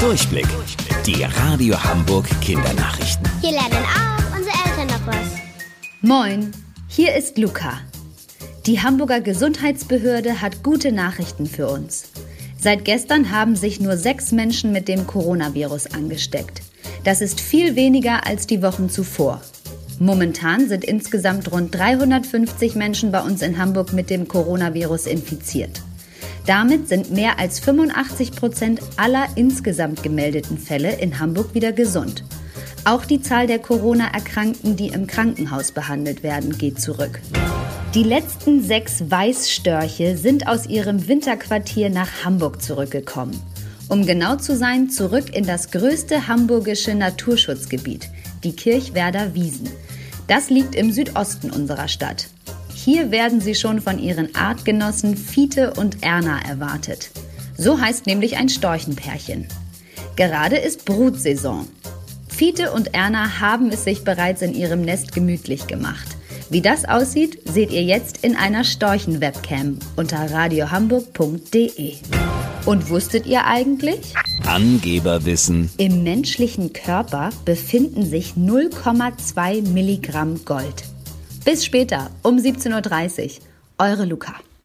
Durchblick. Die Radio Hamburg Kindernachrichten. Hier lernen auch unsere Eltern noch was. Moin, hier ist Luca. Die Hamburger Gesundheitsbehörde hat gute Nachrichten für uns. Seit gestern haben sich nur sechs Menschen mit dem Coronavirus angesteckt. Das ist viel weniger als die Wochen zuvor. Momentan sind insgesamt rund 350 Menschen bei uns in Hamburg mit dem Coronavirus infiziert. Damit sind mehr als 85 Prozent aller insgesamt gemeldeten Fälle in Hamburg wieder gesund. Auch die Zahl der Corona-Erkrankten, die im Krankenhaus behandelt werden, geht zurück. Die letzten sechs Weißstörche sind aus ihrem Winterquartier nach Hamburg zurückgekommen. Um genau zu sein, zurück in das größte hamburgische Naturschutzgebiet, die Kirchwerder Wiesen. Das liegt im Südosten unserer Stadt. Hier werden sie schon von ihren Artgenossen Fiete und Erna erwartet. So heißt nämlich ein Storchenpärchen. Gerade ist Brutsaison. Fiete und Erna haben es sich bereits in ihrem Nest gemütlich gemacht. Wie das aussieht, seht ihr jetzt in einer Storchen-Webcam unter radiohamburg.de. Und wusstet ihr eigentlich? Angeberwissen. Im menschlichen Körper befinden sich 0,2 Milligramm Gold. Bis später um 17.30 Uhr. Eure Luca.